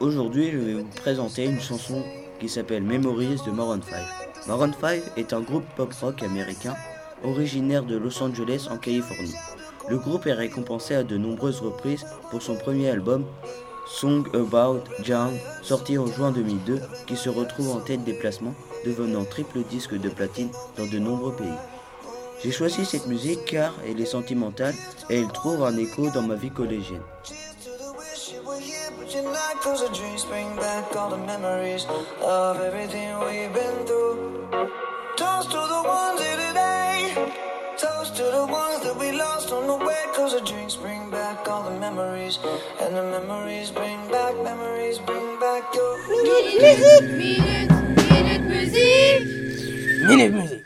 Aujourd'hui, je vais vous présenter une chanson qui s'appelle Memories de Maroon 5. Maroon 5 est un groupe pop-rock américain originaire de Los Angeles en Californie. Le groupe est récompensé à de nombreuses reprises pour son premier album Song About John, sorti en juin 2002, qui se retrouve en tête des classements, devenant triple disque de platine dans de nombreux pays. J'ai choisi cette musique car elle est sentimentale et elle trouve un écho dans ma vie collégienne. Back all the memories. And the memories bring back, memories bring back your. Minute, minute, minute musique. Minute Musique.